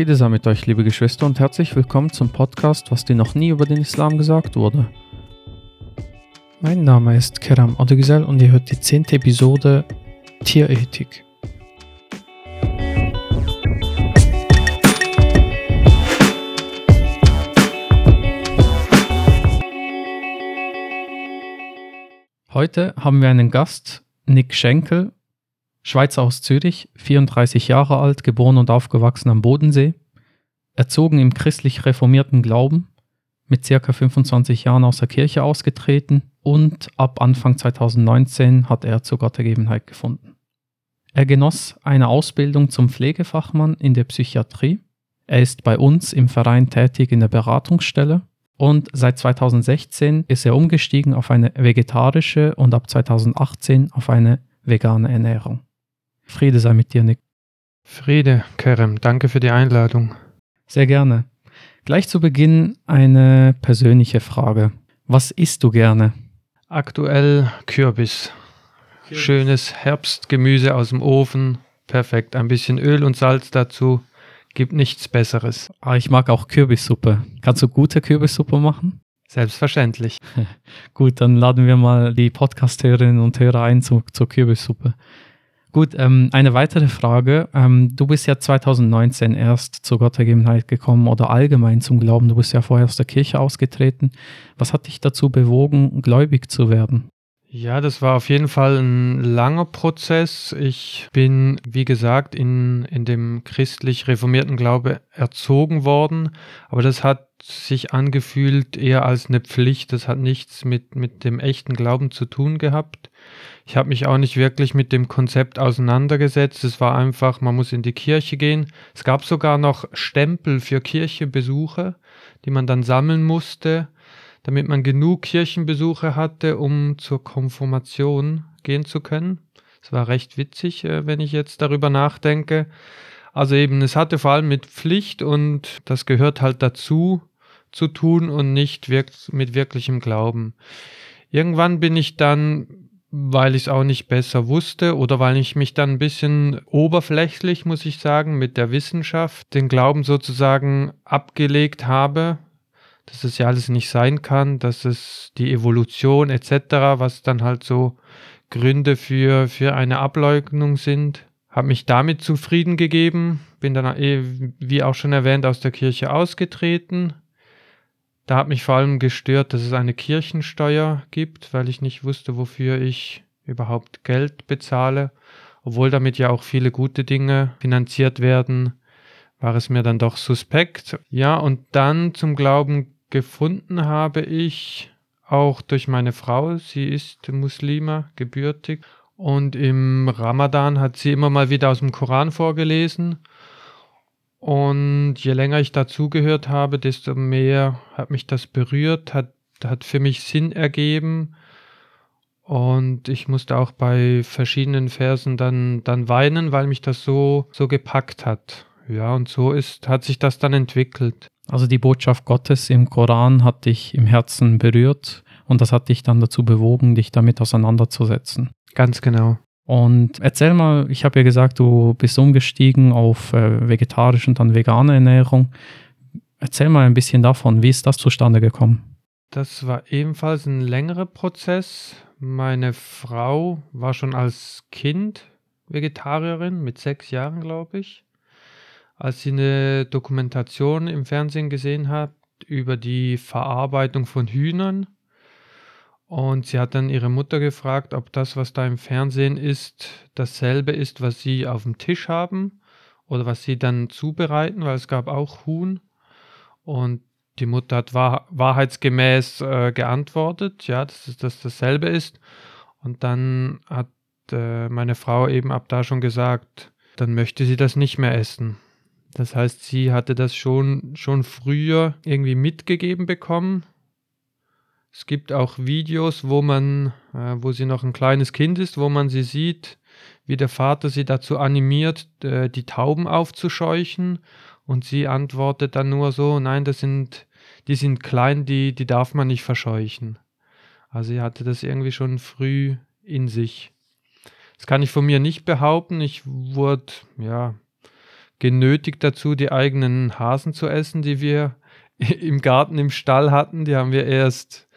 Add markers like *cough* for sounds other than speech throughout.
Friede sei mit euch, liebe Geschwister, und herzlich willkommen zum Podcast, was dir noch nie über den Islam gesagt wurde. Mein Name ist Keram Odegisel und ihr hört die zehnte Episode Tierethik. Heute haben wir einen Gast, Nick Schenkel, Schweizer aus Zürich, 34 Jahre alt, geboren und aufgewachsen am Bodensee, erzogen im christlich reformierten Glauben, mit circa 25 Jahren aus der Kirche ausgetreten und ab Anfang 2019 hat er zur Gottergebenheit gefunden. Er genoss eine Ausbildung zum Pflegefachmann in der Psychiatrie. Er ist bei uns im Verein tätig in der Beratungsstelle und seit 2016 ist er umgestiegen auf eine vegetarische und ab 2018 auf eine vegane Ernährung. Friede sei mit dir, Nick. Friede, Kerem, danke für die Einladung. Sehr gerne. Gleich zu Beginn eine persönliche Frage. Was isst du gerne? Aktuell Kürbis. Kürbis. Schönes Herbstgemüse aus dem Ofen. Perfekt. Ein bisschen Öl und Salz dazu. Gibt nichts Besseres. Ah, ich mag auch Kürbissuppe. Kannst du gute Kürbissuppe machen? Selbstverständlich. *laughs* Gut, dann laden wir mal die Podcast-Hörerinnen und Hörer ein zu, zur Kürbissuppe. Gut, ähm, eine weitere Frage. Ähm, du bist ja 2019 erst zur Gottergebenheit gekommen oder allgemein zum Glauben. Du bist ja vorher aus der Kirche ausgetreten. Was hat dich dazu bewogen, gläubig zu werden? Ja, das war auf jeden Fall ein langer Prozess. Ich bin, wie gesagt, in, in dem christlich reformierten Glaube erzogen worden, aber das hat sich angefühlt eher als eine Pflicht. Das hat nichts mit, mit dem echten Glauben zu tun gehabt. Ich habe mich auch nicht wirklich mit dem Konzept auseinandergesetzt. Es war einfach, man muss in die Kirche gehen. Es gab sogar noch Stempel für Kirchenbesuche, die man dann sammeln musste damit man genug Kirchenbesuche hatte, um zur Konfirmation gehen zu können. Es war recht witzig, äh, wenn ich jetzt darüber nachdenke. Also eben, es hatte vor allem mit Pflicht und das gehört halt dazu zu tun und nicht wirk mit wirklichem Glauben. Irgendwann bin ich dann, weil ich es auch nicht besser wusste oder weil ich mich dann ein bisschen oberflächlich, muss ich sagen, mit der Wissenschaft den Glauben sozusagen abgelegt habe, dass es ja alles nicht sein kann, dass es die Evolution etc., was dann halt so Gründe für, für eine Ableugnung sind. Habe mich damit zufrieden gegeben, bin dann, eh, wie auch schon erwähnt, aus der Kirche ausgetreten. Da hat mich vor allem gestört, dass es eine Kirchensteuer gibt, weil ich nicht wusste, wofür ich überhaupt Geld bezahle. Obwohl damit ja auch viele gute Dinge finanziert werden, war es mir dann doch suspekt. Ja, und dann zum Glauben gefunden habe ich auch durch meine Frau. Sie ist Muslima, gebürtig. Und im Ramadan hat sie immer mal wieder aus dem Koran vorgelesen. Und je länger ich dazugehört habe, desto mehr hat mich das berührt, hat, hat für mich Sinn ergeben. Und ich musste auch bei verschiedenen Versen dann, dann weinen, weil mich das so, so gepackt hat. Ja, und so ist, hat sich das dann entwickelt. Also die Botschaft Gottes im Koran hat dich im Herzen berührt und das hat dich dann dazu bewogen, dich damit auseinanderzusetzen. Ganz genau. Und erzähl mal, ich habe ja gesagt, du bist umgestiegen auf äh, vegetarische und dann vegane Ernährung. Erzähl mal ein bisschen davon, wie ist das zustande gekommen? Das war ebenfalls ein längerer Prozess. Meine Frau war schon als Kind Vegetarierin mit sechs Jahren, glaube ich als sie eine Dokumentation im Fernsehen gesehen hat über die Verarbeitung von Hühnern. Und sie hat dann ihre Mutter gefragt, ob das, was da im Fernsehen ist, dasselbe ist, was sie auf dem Tisch haben oder was sie dann zubereiten, weil es gab auch Huhn. Und die Mutter hat wahr, wahrheitsgemäß äh, geantwortet, ja, dass das dasselbe ist. Und dann hat äh, meine Frau eben ab da schon gesagt, dann möchte sie das nicht mehr essen. Das heißt, sie hatte das schon, schon früher irgendwie mitgegeben bekommen. Es gibt auch Videos, wo man, äh, wo sie noch ein kleines Kind ist, wo man sie sieht, wie der Vater sie dazu animiert, äh, die Tauben aufzuscheuchen. Und sie antwortet dann nur so, nein, das sind, die sind klein, die, die darf man nicht verscheuchen. Also sie hatte das irgendwie schon früh in sich. Das kann ich von mir nicht behaupten. Ich wurde, ja, genötigt dazu, die eigenen Hasen zu essen, die wir *laughs* im Garten im Stall hatten. Die haben wir erst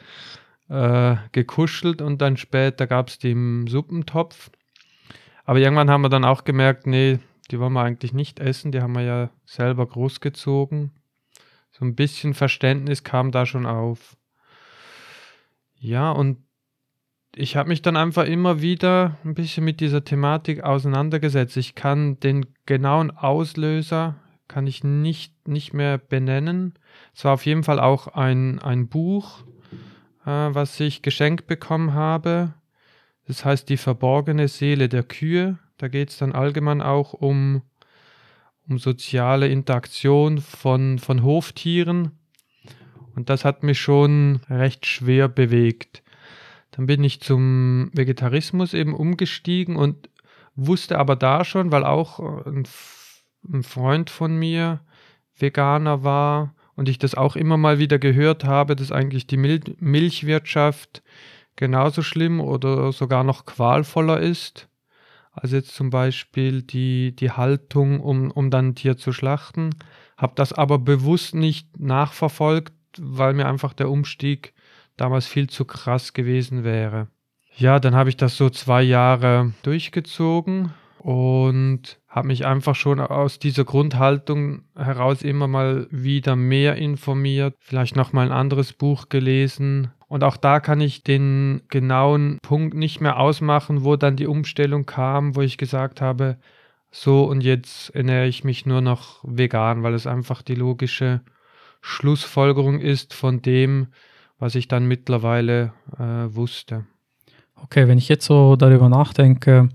äh, gekuschelt und dann später gab es die im Suppentopf. Aber irgendwann haben wir dann auch gemerkt, nee, die wollen wir eigentlich nicht essen, die haben wir ja selber großgezogen. So ein bisschen Verständnis kam da schon auf. Ja, und ich habe mich dann einfach immer wieder ein bisschen mit dieser Thematik auseinandergesetzt. Ich kann den genauen Auslöser kann ich nicht, nicht mehr benennen. Es war auf jeden Fall auch ein, ein Buch, äh, was ich geschenkt bekommen habe. Das heißt Die verborgene Seele der Kühe. Da geht es dann allgemein auch um, um soziale Interaktion von, von Hoftieren. Und das hat mich schon recht schwer bewegt. Dann bin ich zum Vegetarismus eben umgestiegen und wusste aber da schon, weil auch ein, ein Freund von mir Veganer war und ich das auch immer mal wieder gehört habe, dass eigentlich die Mil Milchwirtschaft genauso schlimm oder sogar noch qualvoller ist, als jetzt zum Beispiel die, die Haltung, um, um dann ein Tier zu schlachten. Habe das aber bewusst nicht nachverfolgt, weil mir einfach der Umstieg damals viel zu krass gewesen wäre. Ja, dann habe ich das so zwei Jahre durchgezogen und habe mich einfach schon aus dieser Grundhaltung heraus immer mal wieder mehr informiert, vielleicht noch mal ein anderes Buch gelesen und auch da kann ich den genauen Punkt nicht mehr ausmachen, wo dann die Umstellung kam, wo ich gesagt habe, so und jetzt ernähre ich mich nur noch vegan, weil es einfach die logische Schlussfolgerung ist von dem, was ich dann mittlerweile äh, wusste. Okay, wenn ich jetzt so darüber nachdenke,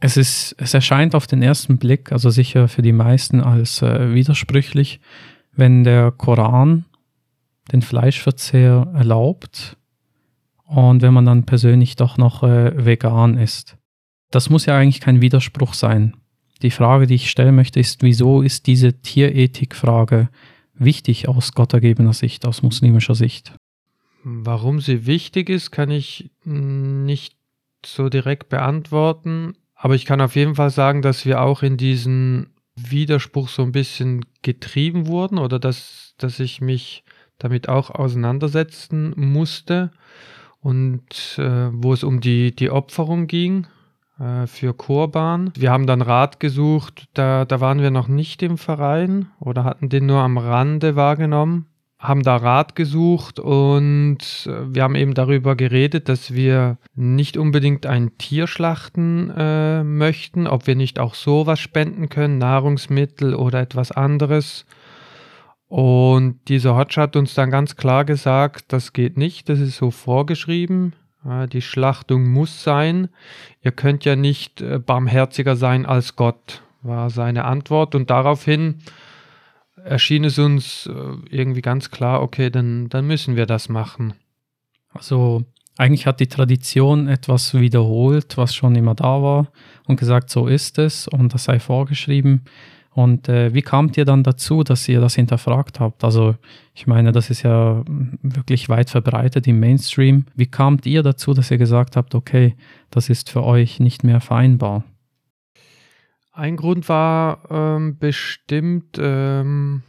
es ist, es erscheint auf den ersten Blick, also sicher für die meisten als äh, widersprüchlich, wenn der Koran den Fleischverzehr erlaubt und wenn man dann persönlich doch noch äh, vegan ist. Das muss ja eigentlich kein Widerspruch sein. Die Frage, die ich stellen möchte, ist, wieso ist diese Tierethikfrage wichtig aus gottergebener Sicht, aus muslimischer Sicht? Warum sie wichtig ist, kann ich nicht so direkt beantworten. Aber ich kann auf jeden Fall sagen, dass wir auch in diesen Widerspruch so ein bisschen getrieben wurden oder dass, dass ich mich damit auch auseinandersetzen musste. Und äh, wo es um die, die Opferung ging äh, für Kurban. Wir haben dann Rat gesucht, da, da waren wir noch nicht im Verein oder hatten den nur am Rande wahrgenommen haben da Rat gesucht und äh, wir haben eben darüber geredet, dass wir nicht unbedingt ein Tier schlachten äh, möchten, ob wir nicht auch sowas spenden können, Nahrungsmittel oder etwas anderes. Und dieser Hotch hat uns dann ganz klar gesagt, das geht nicht, das ist so vorgeschrieben. Die Schlachtung muss sein. Ihr könnt ja nicht äh, barmherziger sein als Gott, war seine Antwort. Und daraufhin erschien es uns äh, irgendwie ganz klar, okay, dann, dann müssen wir das machen. Also eigentlich hat die Tradition etwas wiederholt, was schon immer da war und gesagt, so ist es und das sei vorgeschrieben. Und äh, wie kamt ihr dann dazu, dass ihr das hinterfragt habt? Also ich meine, das ist ja wirklich weit verbreitet im Mainstream. Wie kamt ihr dazu, dass ihr gesagt habt, okay, das ist für euch nicht mehr vereinbar? Ein Grund war ähm, bestimmt ähm,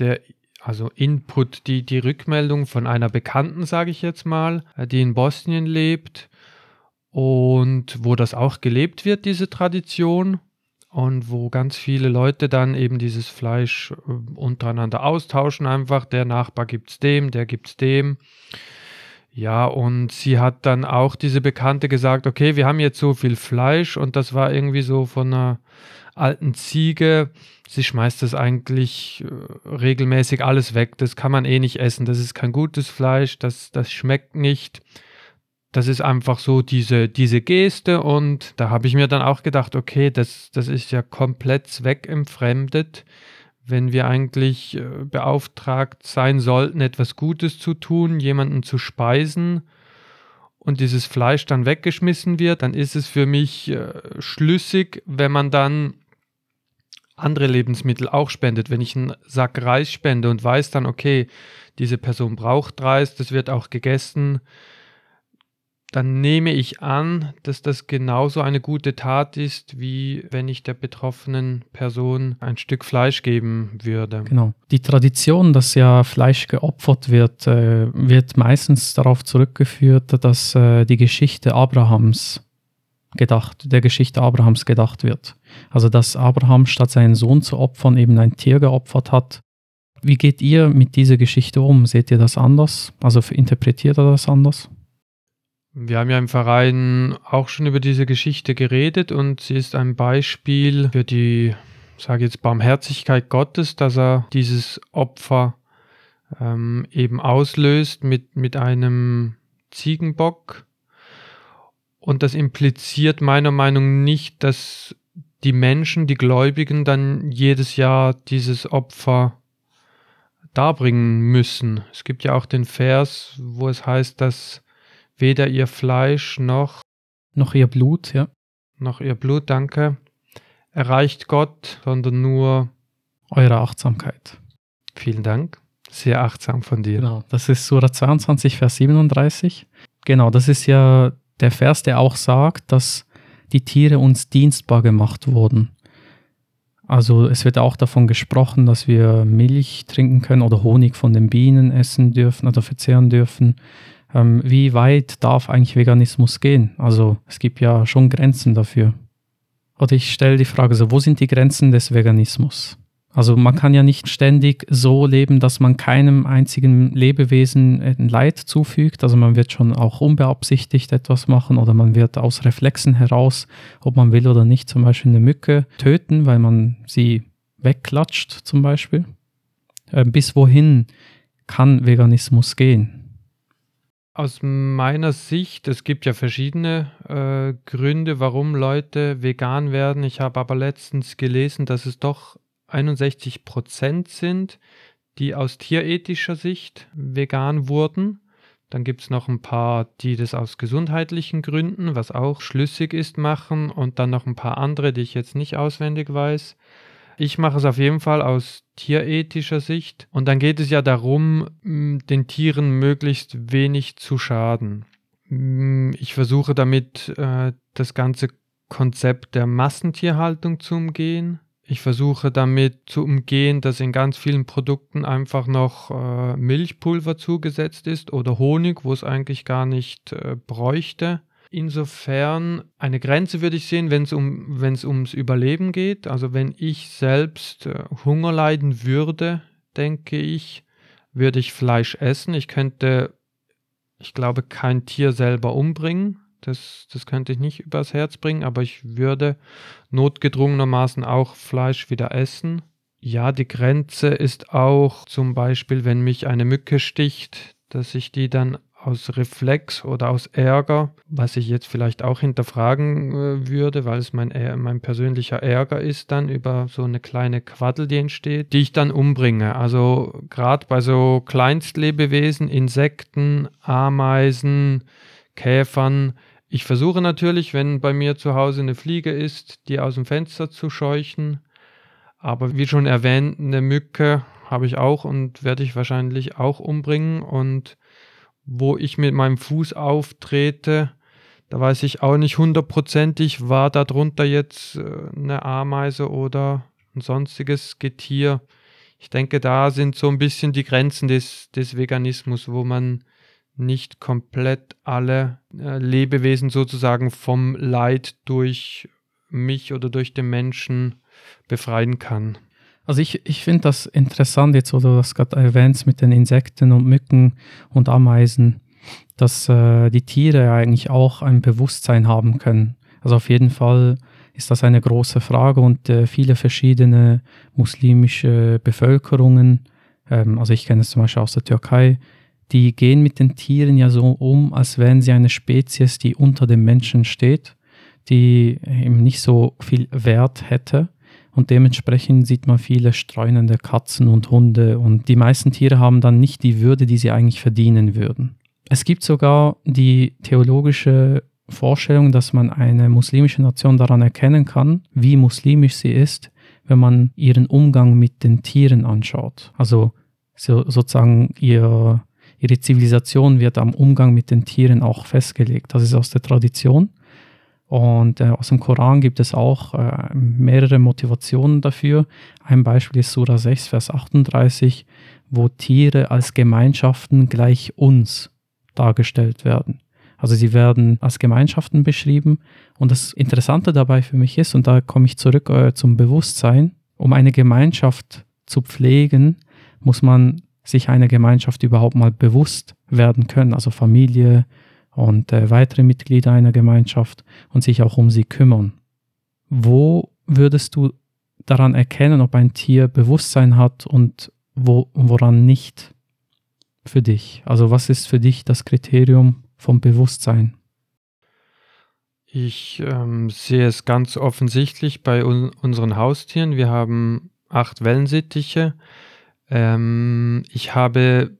der also Input, die, die Rückmeldung von einer Bekannten, sage ich jetzt mal, äh, die in Bosnien lebt und wo das auch gelebt wird, diese Tradition und wo ganz viele Leute dann eben dieses Fleisch äh, untereinander austauschen einfach. Der Nachbar gibt es dem, der gibt es dem. Ja, und sie hat dann auch diese Bekannte gesagt, okay, wir haben jetzt so viel Fleisch und das war irgendwie so von einer alten Ziege. Sie schmeißt das eigentlich äh, regelmäßig alles weg. Das kann man eh nicht essen. Das ist kein gutes Fleisch. Das, das schmeckt nicht. Das ist einfach so diese, diese Geste. Und da habe ich mir dann auch gedacht, okay, das, das ist ja komplett zweckentfremdet wenn wir eigentlich äh, beauftragt sein sollten, etwas Gutes zu tun, jemanden zu speisen und dieses Fleisch dann weggeschmissen wird, dann ist es für mich äh, schlüssig, wenn man dann andere Lebensmittel auch spendet. Wenn ich einen Sack Reis spende und weiß dann, okay, diese Person braucht Reis, das wird auch gegessen, dann nehme ich an, dass das genauso eine gute Tat ist, wie wenn ich der betroffenen Person ein Stück Fleisch geben würde. Genau. Die Tradition, dass ja Fleisch geopfert wird, äh, wird meistens darauf zurückgeführt, dass äh, die Geschichte Abrahams gedacht, der Geschichte Abrahams gedacht wird. Also dass Abraham statt seinen Sohn zu opfern eben ein Tier geopfert hat. Wie geht ihr mit dieser Geschichte um? Seht ihr das anders? Also interpretiert ihr das anders? Wir haben ja im Verein auch schon über diese Geschichte geredet und sie ist ein Beispiel für die, sage jetzt, Barmherzigkeit Gottes, dass er dieses Opfer ähm, eben auslöst mit, mit einem Ziegenbock. Und das impliziert meiner Meinung nach nicht, dass die Menschen, die Gläubigen, dann jedes Jahr dieses Opfer darbringen müssen. Es gibt ja auch den Vers, wo es heißt, dass weder ihr Fleisch noch noch ihr Blut, ja. Noch ihr Blut, danke, erreicht Gott, sondern nur eure Achtsamkeit. Vielen Dank. Sehr achtsam von dir. Genau, das ist Surah 22, Vers 37. Genau, das ist ja der Vers, der auch sagt, dass die Tiere uns dienstbar gemacht wurden. Also es wird auch davon gesprochen, dass wir Milch trinken können oder Honig von den Bienen essen dürfen oder verzehren dürfen ähm, wie weit darf eigentlich Veganismus gehen? Also es gibt ja schon Grenzen dafür. Oder ich stelle die Frage so, wo sind die Grenzen des Veganismus? Also man kann ja nicht ständig so leben, dass man keinem einzigen Lebewesen ein Leid zufügt. Also man wird schon auch unbeabsichtigt etwas machen oder man wird aus Reflexen heraus, ob man will oder nicht, zum Beispiel eine Mücke töten, weil man sie wegklatscht zum Beispiel. Äh, bis wohin kann Veganismus gehen? Aus meiner Sicht, es gibt ja verschiedene äh, Gründe, warum Leute vegan werden. Ich habe aber letztens gelesen, dass es doch 61 Prozent sind, die aus tierethischer Sicht vegan wurden. Dann gibt es noch ein paar, die das aus gesundheitlichen Gründen, was auch schlüssig ist, machen. Und dann noch ein paar andere, die ich jetzt nicht auswendig weiß. Ich mache es auf jeden Fall aus tierethischer Sicht. Und dann geht es ja darum, den Tieren möglichst wenig zu schaden. Ich versuche damit äh, das ganze Konzept der Massentierhaltung zu umgehen. Ich versuche damit zu umgehen, dass in ganz vielen Produkten einfach noch äh, Milchpulver zugesetzt ist oder Honig, wo es eigentlich gar nicht äh, bräuchte. Insofern eine Grenze würde ich sehen, wenn es um, wenn es ums Überleben geht. Also wenn ich selbst äh, Hunger leiden würde, denke ich, würde ich Fleisch essen. Ich könnte, ich glaube, kein Tier selber umbringen. Das, das könnte ich nicht übers Herz bringen, aber ich würde notgedrungenermaßen auch Fleisch wieder essen. Ja, die Grenze ist auch zum Beispiel, wenn mich eine Mücke sticht, dass ich die dann aus Reflex oder aus Ärger, was ich jetzt vielleicht auch hinterfragen äh, würde, weil es mein, mein persönlicher Ärger ist dann über so eine kleine Quaddel, die entsteht, die ich dann umbringe. Also gerade bei so Kleinstlebewesen, Insekten, Ameisen, Käfern, ich versuche natürlich, wenn bei mir zu Hause eine Fliege ist, die aus dem Fenster zu scheuchen. Aber wie schon erwähnt, eine Mücke habe ich auch und werde ich wahrscheinlich auch umbringen. Und wo ich mit meinem Fuß auftrete, da weiß ich auch nicht hundertprozentig, war darunter jetzt äh, eine Ameise oder ein sonstiges Getier. Ich denke, da sind so ein bisschen die Grenzen des, des Veganismus, wo man nicht komplett alle äh, Lebewesen sozusagen vom Leid durch mich oder durch den Menschen befreien kann. Also ich, ich finde das interessant, jetzt wo du das gerade erwähnst mit den Insekten und Mücken und Ameisen, dass äh, die Tiere eigentlich auch ein Bewusstsein haben können. Also auf jeden Fall ist das eine große Frage und äh, viele verschiedene muslimische Bevölkerungen, ähm, also ich kenne es zum Beispiel aus der Türkei, die gehen mit den Tieren ja so um, als wären sie eine Spezies, die unter dem Menschen steht, die eben nicht so viel Wert hätte. Und dementsprechend sieht man viele streunende Katzen und Hunde und die meisten Tiere haben dann nicht die Würde, die sie eigentlich verdienen würden. Es gibt sogar die theologische Vorstellung, dass man eine muslimische Nation daran erkennen kann, wie muslimisch sie ist, wenn man ihren Umgang mit den Tieren anschaut. Also so, sozusagen ihr, ihre Zivilisation wird am Umgang mit den Tieren auch festgelegt. Das ist aus der Tradition. Und äh, aus dem Koran gibt es auch äh, mehrere Motivationen dafür. Ein Beispiel ist Surah 6, Vers 38, wo Tiere als Gemeinschaften gleich uns dargestellt werden. Also sie werden als Gemeinschaften beschrieben. Und das Interessante dabei für mich ist, und da komme ich zurück äh, zum Bewusstsein, um eine Gemeinschaft zu pflegen, muss man sich einer Gemeinschaft überhaupt mal bewusst werden können, also Familie und äh, weitere Mitglieder einer Gemeinschaft und sich auch um sie kümmern. Wo würdest du daran erkennen, ob ein Tier Bewusstsein hat und wo, woran nicht für dich? Also was ist für dich das Kriterium vom Bewusstsein? Ich ähm, sehe es ganz offensichtlich bei un unseren Haustieren. Wir haben acht Wellensittiche. Ähm, ich habe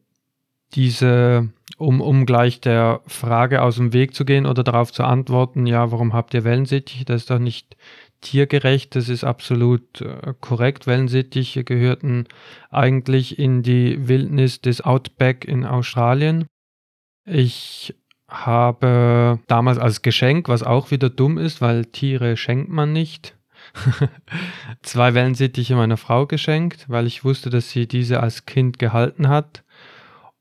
diese, um, um gleich der Frage aus dem Weg zu gehen oder darauf zu antworten, ja, warum habt ihr Wellensittiche? Das ist doch nicht tiergerecht, das ist absolut äh, korrekt. Wellensittiche gehörten eigentlich in die Wildnis des Outback in Australien. Ich habe damals als Geschenk, was auch wieder dumm ist, weil Tiere schenkt man nicht, *laughs* zwei Wellensittiche meiner Frau geschenkt, weil ich wusste, dass sie diese als Kind gehalten hat.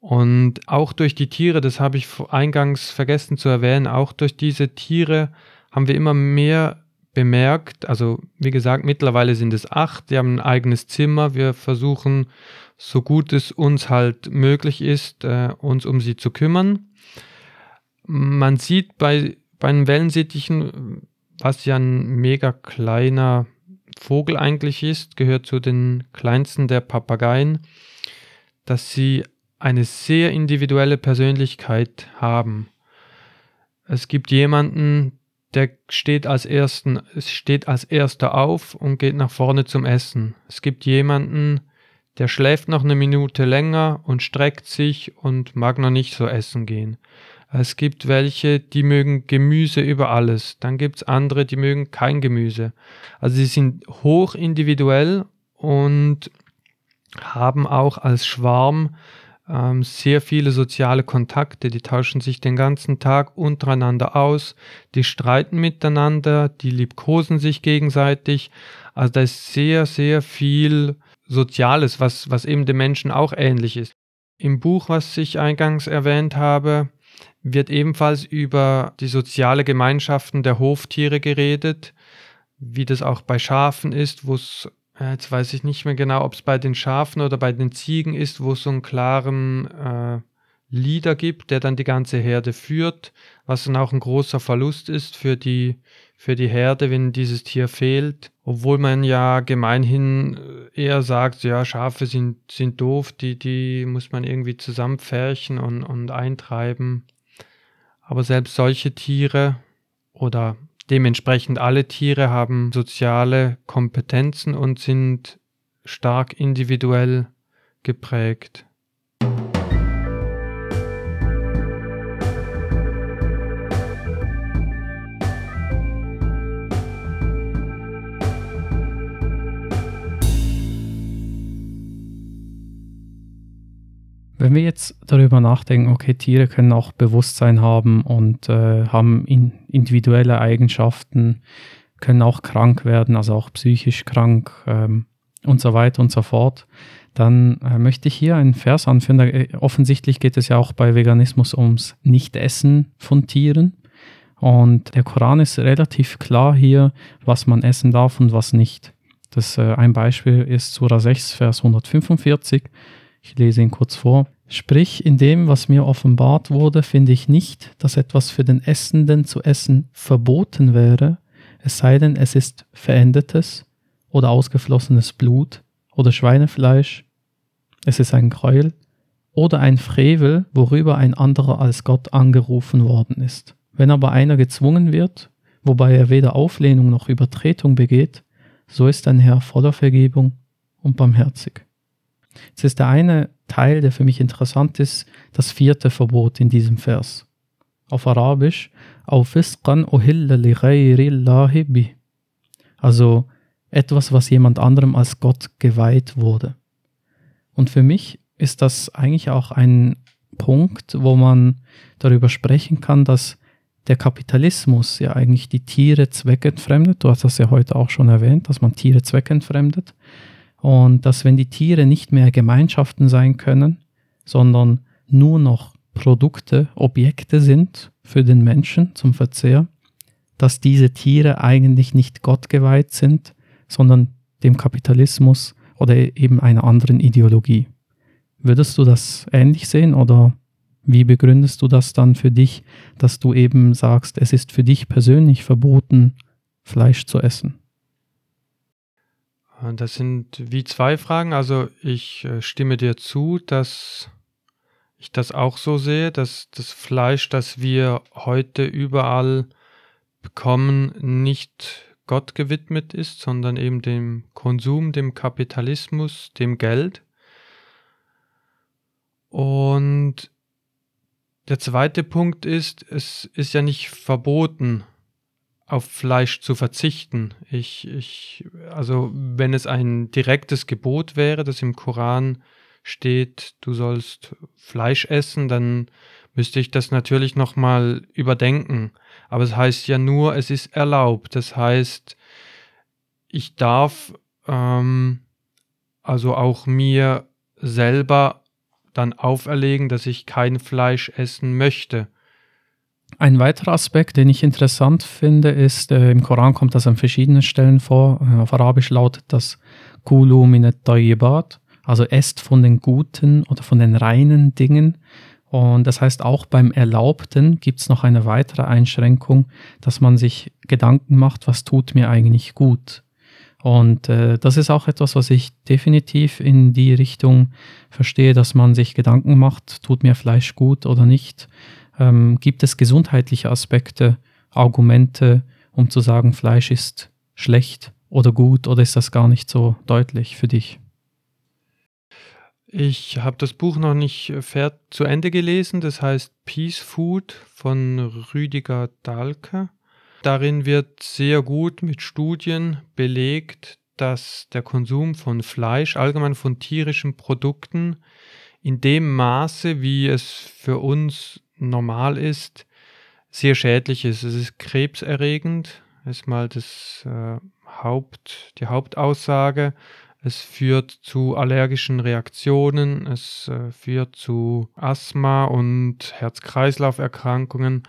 Und auch durch die Tiere, das habe ich eingangs vergessen zu erwähnen, auch durch diese Tiere haben wir immer mehr bemerkt, also wie gesagt, mittlerweile sind es acht, die haben ein eigenes Zimmer, wir versuchen, so gut es uns halt möglich ist, äh, uns um sie zu kümmern. Man sieht bei, bei einem Wellensittichen, was ja ein mega kleiner Vogel eigentlich ist, gehört zu den kleinsten der Papageien, dass sie eine sehr individuelle Persönlichkeit haben. Es gibt jemanden, der steht als ersten, steht als erster auf und geht nach vorne zum Essen. Es gibt jemanden, der schläft noch eine Minute länger und streckt sich und mag noch nicht so essen gehen. Es gibt welche, die mögen Gemüse über alles. Dann gibt es andere, die mögen kein Gemüse. Also sie sind hoch individuell und haben auch als Schwarm ähm, sehr viele soziale Kontakte. Die tauschen sich den ganzen Tag untereinander aus. Die streiten miteinander. Die liebkosen sich gegenseitig. Also da ist sehr, sehr viel Soziales, was, was eben dem Menschen auch ähnlich ist. Im Buch, was ich eingangs erwähnt habe, wird ebenfalls über die soziale Gemeinschaften der Hoftiere geredet, wie das auch bei Schafen ist, wo es, jetzt weiß ich nicht mehr genau, ob es bei den Schafen oder bei den Ziegen ist, wo es so einen klaren äh, Leader gibt, der dann die ganze Herde führt, was dann auch ein großer Verlust ist für die, für die Herde, wenn dieses Tier fehlt. Obwohl man ja gemeinhin äh, eher sagt, ja, Schafe sind, sind doof, die, die muss man irgendwie zusammenpferchen und, und eintreiben. Aber selbst solche Tiere oder dementsprechend alle Tiere haben soziale Kompetenzen und sind stark individuell geprägt. Wir jetzt darüber nachdenken, okay, Tiere können auch Bewusstsein haben und äh, haben in individuelle Eigenschaften, können auch krank werden, also auch psychisch krank ähm, und so weiter und so fort, dann äh, möchte ich hier einen Vers anführen. Da, äh, offensichtlich geht es ja auch bei Veganismus ums Nichtessen von Tieren. Und der Koran ist relativ klar hier, was man essen darf und was nicht. Das äh, ein Beispiel ist Surah 6, Vers 145. Ich lese ihn kurz vor. Sprich, in dem, was mir offenbart wurde, finde ich nicht, dass etwas für den Essenden zu essen verboten wäre, es sei denn, es ist verendetes oder ausgeflossenes Blut oder Schweinefleisch, es ist ein Gräuel oder ein Frevel, worüber ein anderer als Gott angerufen worden ist. Wenn aber einer gezwungen wird, wobei er weder Auflehnung noch Übertretung begeht, so ist ein Herr voller Vergebung und barmherzig. Jetzt ist der eine Teil, der für mich interessant ist, das vierte Verbot in diesem Vers. Auf Arabisch, Also etwas, was jemand anderem als Gott geweiht wurde. Und für mich ist das eigentlich auch ein Punkt, wo man darüber sprechen kann, dass der Kapitalismus ja eigentlich die Tiere zweckentfremdet. Du hast das ja heute auch schon erwähnt, dass man Tiere zweckentfremdet. Und dass wenn die Tiere nicht mehr Gemeinschaften sein können, sondern nur noch Produkte, Objekte sind für den Menschen zum Verzehr, dass diese Tiere eigentlich nicht Gott geweiht sind, sondern dem Kapitalismus oder eben einer anderen Ideologie. Würdest du das ähnlich sehen oder wie begründest du das dann für dich, dass du eben sagst, es ist für dich persönlich verboten, Fleisch zu essen? Das sind wie zwei Fragen. Also ich äh, stimme dir zu, dass ich das auch so sehe, dass das Fleisch, das wir heute überall bekommen, nicht Gott gewidmet ist, sondern eben dem Konsum, dem Kapitalismus, dem Geld. Und der zweite Punkt ist, es ist ja nicht verboten, auf Fleisch zu verzichten. Ich, ich, also wenn es ein direktes Gebot wäre, das im Koran steht, du sollst Fleisch essen, dann müsste ich das natürlich nochmal überdenken. Aber es heißt ja nur, es ist erlaubt. Das heißt, ich darf ähm, also auch mir selber dann auferlegen, dass ich kein Fleisch essen möchte. Ein weiterer Aspekt, den ich interessant finde, ist, äh, im Koran kommt das an verschiedenen Stellen vor. Äh, auf Arabisch lautet das Kulu minet also esst von den guten oder von den reinen Dingen. Und das heißt, auch beim Erlaubten gibt es noch eine weitere Einschränkung, dass man sich Gedanken macht, was tut mir eigentlich gut. Und äh, das ist auch etwas, was ich definitiv in die Richtung verstehe, dass man sich Gedanken macht, tut mir Fleisch gut oder nicht. Ähm, gibt es gesundheitliche Aspekte, Argumente, um zu sagen, Fleisch ist schlecht oder gut oder ist das gar nicht so deutlich für dich? Ich habe das Buch noch nicht zu Ende gelesen, das heißt Peace Food von Rüdiger Dahlke. Darin wird sehr gut mit Studien belegt, dass der Konsum von Fleisch, allgemein von tierischen Produkten, in dem Maße, wie es für uns normal ist, sehr schädlich ist. Es ist krebserregend, ist mal das äh, Haupt, die Hauptaussage. Es führt zu allergischen Reaktionen, es äh, führt zu Asthma und Herz-Kreislauf-Erkrankungen.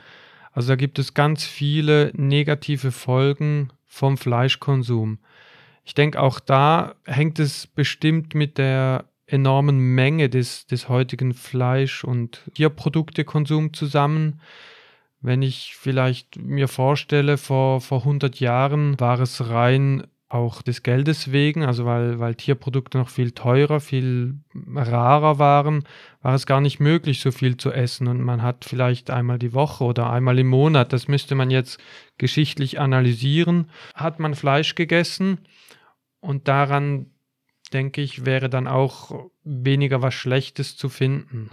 Also da gibt es ganz viele negative Folgen vom Fleischkonsum. Ich denke, auch da hängt es bestimmt mit der enormen Menge des, des heutigen Fleisch- und Tierproduktekonsums zusammen. Wenn ich vielleicht mir vorstelle, vor, vor 100 Jahren war es rein auch des Geldes wegen, also weil, weil Tierprodukte noch viel teurer, viel rarer waren, war es gar nicht möglich, so viel zu essen. Und man hat vielleicht einmal die Woche oder einmal im Monat, das müsste man jetzt geschichtlich analysieren, hat man Fleisch gegessen. Und daran, denke ich, wäre dann auch weniger was Schlechtes zu finden.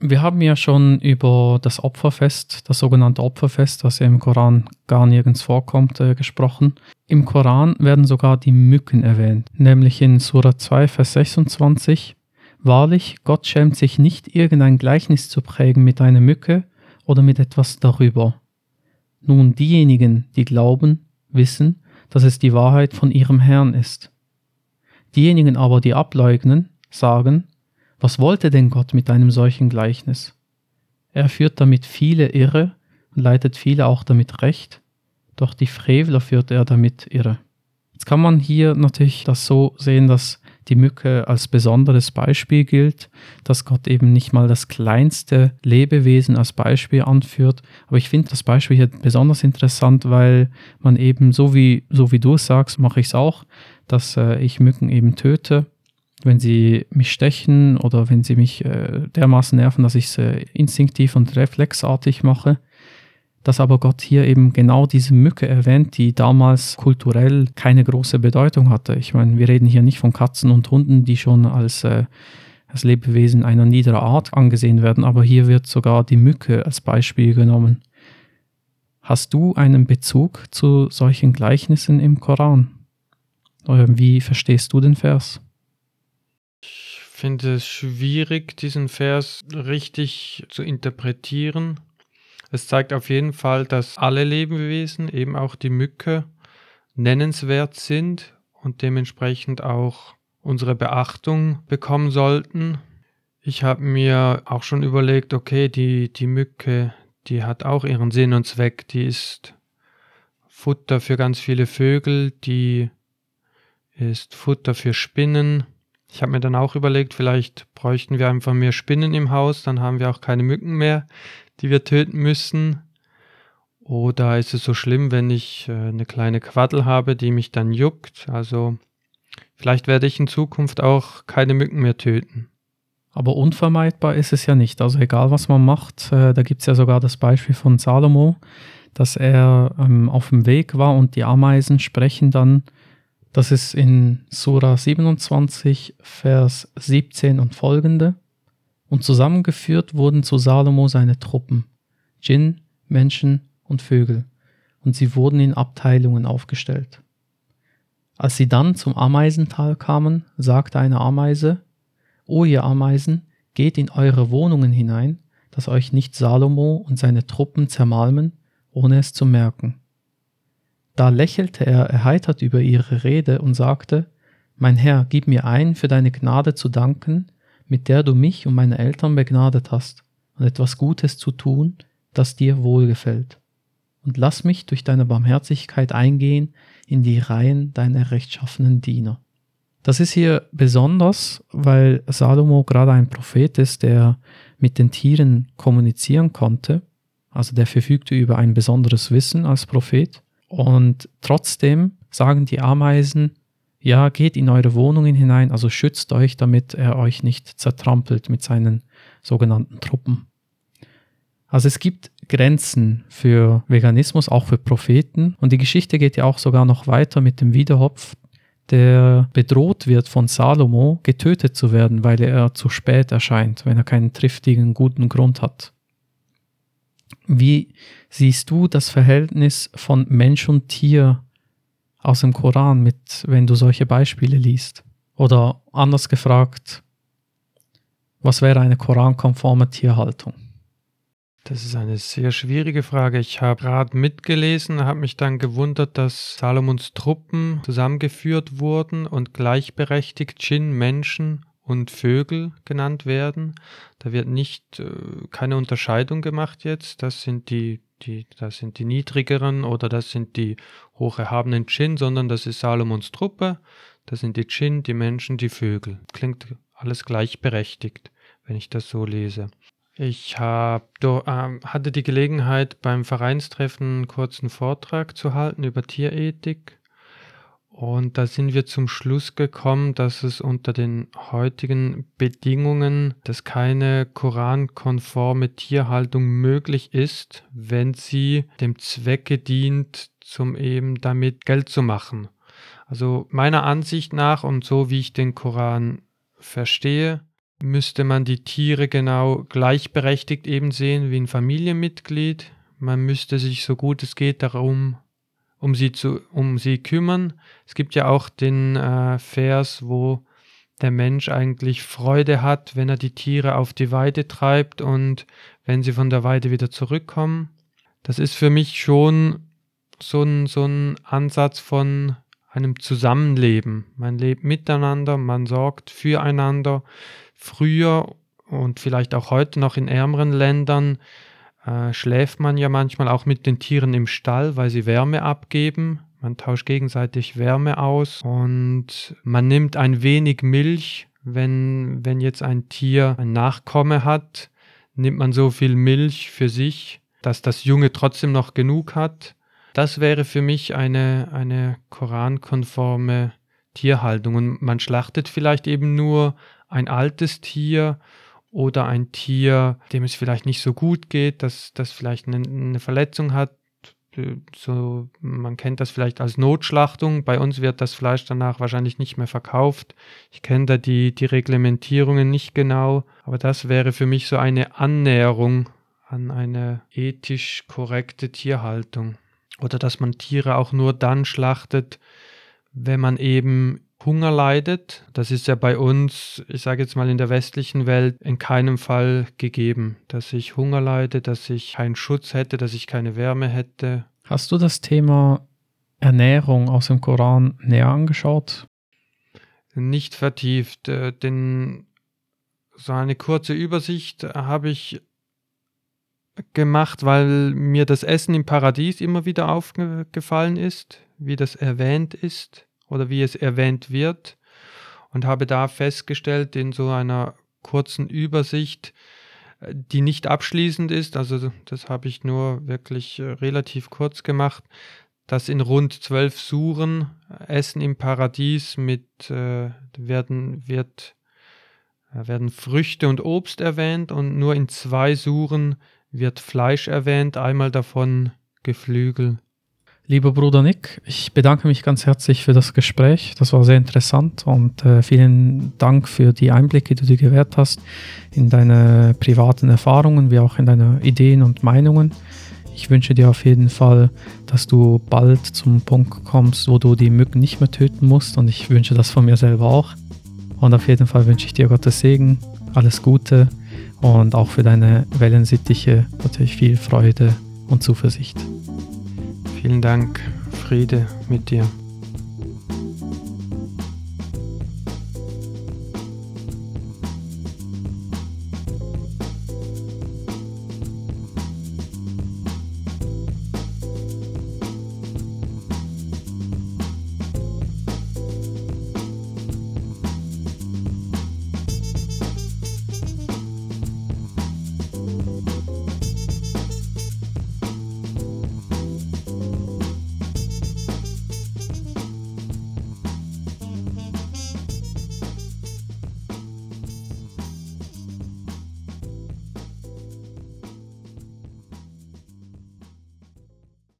Wir haben ja schon über das Opferfest, das sogenannte Opferfest, was ja im Koran gar nirgends vorkommt, äh, gesprochen. Im Koran werden sogar die Mücken erwähnt, nämlich in Surah 2, Vers 26. Wahrlich, Gott schämt sich nicht, irgendein Gleichnis zu prägen mit einer Mücke oder mit etwas darüber. Nun, diejenigen, die glauben, wissen, dass es die Wahrheit von ihrem Herrn ist. Diejenigen aber, die ableugnen, sagen, was wollte denn Gott mit einem solchen Gleichnis? Er führt damit viele irre und leitet viele auch damit recht, doch die Frevler führt er damit irre. Jetzt kann man hier natürlich das so sehen, dass die Mücke als besonderes Beispiel gilt, dass Gott eben nicht mal das kleinste Lebewesen als Beispiel anführt. Aber ich finde das Beispiel hier besonders interessant, weil man eben so wie, so wie du es sagst, mache ich es auch, dass äh, ich Mücken eben töte wenn sie mich stechen oder wenn sie mich äh, dermaßen nerven, dass ich es äh, instinktiv und reflexartig mache. Dass aber Gott hier eben genau diese Mücke erwähnt, die damals kulturell keine große Bedeutung hatte. Ich meine, wir reden hier nicht von Katzen und Hunden, die schon als, äh, als Lebewesen einer niederen Art angesehen werden, aber hier wird sogar die Mücke als Beispiel genommen. Hast du einen Bezug zu solchen Gleichnissen im Koran? Oder wie verstehst du den Vers? finde es schwierig, diesen Vers richtig zu interpretieren. Es zeigt auf jeden Fall, dass alle Lebewesen, eben auch die Mücke, nennenswert sind und dementsprechend auch unsere Beachtung bekommen sollten. Ich habe mir auch schon überlegt, okay, die, die Mücke, die hat auch ihren Sinn und Zweck. Die ist Futter für ganz viele Vögel, die ist Futter für Spinnen. Ich habe mir dann auch überlegt, vielleicht bräuchten wir einfach mehr Spinnen im Haus, dann haben wir auch keine Mücken mehr, die wir töten müssen. Oder ist es so schlimm, wenn ich äh, eine kleine Quaddel habe, die mich dann juckt? Also vielleicht werde ich in Zukunft auch keine Mücken mehr töten. Aber unvermeidbar ist es ja nicht. Also egal, was man macht, äh, da gibt es ja sogar das Beispiel von Salomo, dass er ähm, auf dem Weg war und die Ameisen sprechen dann, das ist in Sura 27, Vers 17 und folgende. Und zusammengeführt wurden zu Salomo seine Truppen, Djinn, Menschen und Vögel, und sie wurden in Abteilungen aufgestellt. Als sie dann zum Ameisental kamen, sagte eine Ameise, O ihr Ameisen, geht in eure Wohnungen hinein, dass euch nicht Salomo und seine Truppen zermalmen, ohne es zu merken. Da lächelte er erheitert über ihre Rede und sagte, Mein Herr, gib mir ein, für deine Gnade zu danken, mit der du mich und meine Eltern begnadet hast, und etwas Gutes zu tun, das dir wohlgefällt. Und lass mich durch deine Barmherzigkeit eingehen in die Reihen deiner rechtschaffenen Diener. Das ist hier besonders, weil Salomo gerade ein Prophet ist, der mit den Tieren kommunizieren konnte. Also der verfügte über ein besonderes Wissen als Prophet. Und trotzdem sagen die Ameisen, ja, geht in eure Wohnungen hinein, also schützt euch, damit er euch nicht zertrampelt mit seinen sogenannten Truppen. Also es gibt Grenzen für Veganismus, auch für Propheten. Und die Geschichte geht ja auch sogar noch weiter mit dem Wiederhopf, der bedroht wird von Salomo, getötet zu werden, weil er zu spät erscheint, wenn er keinen triftigen, guten Grund hat. Wie siehst du das Verhältnis von Mensch und Tier aus dem Koran mit, wenn du solche Beispiele liest? Oder anders gefragt, was wäre eine korankonforme Tierhaltung? Das ist eine sehr schwierige Frage. Ich habe gerade mitgelesen, habe mich dann gewundert, dass Salomons Truppen zusammengeführt wurden und gleichberechtigt Djinn, Menschen und Vögel genannt werden. Da wird nicht äh, keine Unterscheidung gemacht jetzt. Das sind die, die, das sind die niedrigeren oder das sind die hocherhabenen Djinn, sondern das ist Salomons Truppe. Das sind die Djinn, die Menschen, die Vögel. Klingt alles gleichberechtigt, wenn ich das so lese. Ich hab, do, ähm, hatte die Gelegenheit, beim Vereinstreffen einen kurzen Vortrag zu halten über Tierethik. Und da sind wir zum Schluss gekommen, dass es unter den heutigen Bedingungen, dass keine korankonforme Tierhaltung möglich ist, wenn sie dem Zwecke dient, zum eben damit Geld zu machen. Also meiner Ansicht nach und so wie ich den Koran verstehe, müsste man die Tiere genau gleichberechtigt eben sehen wie ein Familienmitglied. Man müsste sich so gut es geht darum, um sie zu, um sie kümmern. Es gibt ja auch den äh, Vers, wo der Mensch eigentlich Freude hat, wenn er die Tiere auf die Weide treibt und wenn sie von der Weide wieder zurückkommen. Das ist für mich schon so ein, so ein Ansatz von einem Zusammenleben. Man lebt miteinander, man sorgt füreinander, Früher und vielleicht auch heute noch in ärmeren Ländern äh, schläft man ja manchmal auch mit den Tieren im Stall, weil sie Wärme abgeben. Man tauscht gegenseitig Wärme aus und man nimmt ein wenig Milch, wenn, wenn jetzt ein Tier ein Nachkomme hat, nimmt man so viel Milch für sich, dass das Junge trotzdem noch genug hat. Das wäre für mich eine, eine korankonforme Tierhaltung. Und man schlachtet vielleicht eben nur ein altes Tier oder ein Tier, dem es vielleicht nicht so gut geht, dass das vielleicht eine, eine Verletzung hat. So, man kennt das vielleicht als Notschlachtung. Bei uns wird das Fleisch danach wahrscheinlich nicht mehr verkauft. Ich kenne da die, die Reglementierungen nicht genau, aber das wäre für mich so eine Annäherung an eine ethisch korrekte Tierhaltung. Oder dass man Tiere auch nur dann schlachtet, wenn man eben Hunger leidet. Das ist ja bei uns, ich sage jetzt mal in der westlichen Welt, in keinem Fall gegeben, dass ich Hunger leide, dass ich keinen Schutz hätte, dass ich keine Wärme hätte. Hast du das Thema Ernährung aus dem Koran näher angeschaut? Nicht vertieft. Äh, denn so eine kurze Übersicht habe ich gemacht, weil mir das Essen im Paradies immer wieder aufgefallen ist, wie das erwähnt ist oder wie es erwähnt wird und habe da festgestellt in so einer kurzen Übersicht, äh, die nicht abschließend ist, also das habe ich nur wirklich äh, relativ kurz gemacht, dass in rund zwölf Suren äh, Essen im Paradies mit äh, werden wird werden Früchte und Obst erwähnt und nur in zwei Suren wird Fleisch erwähnt, einmal davon Geflügel. Lieber Bruder Nick, ich bedanke mich ganz herzlich für das Gespräch. Das war sehr interessant und äh, vielen Dank für die Einblicke, die du dir gewährt hast in deine privaten Erfahrungen, wie auch in deine Ideen und Meinungen. Ich wünsche dir auf jeden Fall, dass du bald zum Punkt kommst, wo du die Mücken nicht mehr töten musst und ich wünsche das von mir selber auch. Und auf jeden Fall wünsche ich dir Gottes Segen, alles Gute und auch für deine Wellensittiche natürlich viel Freude und Zuversicht. Vielen Dank, Friede mit dir.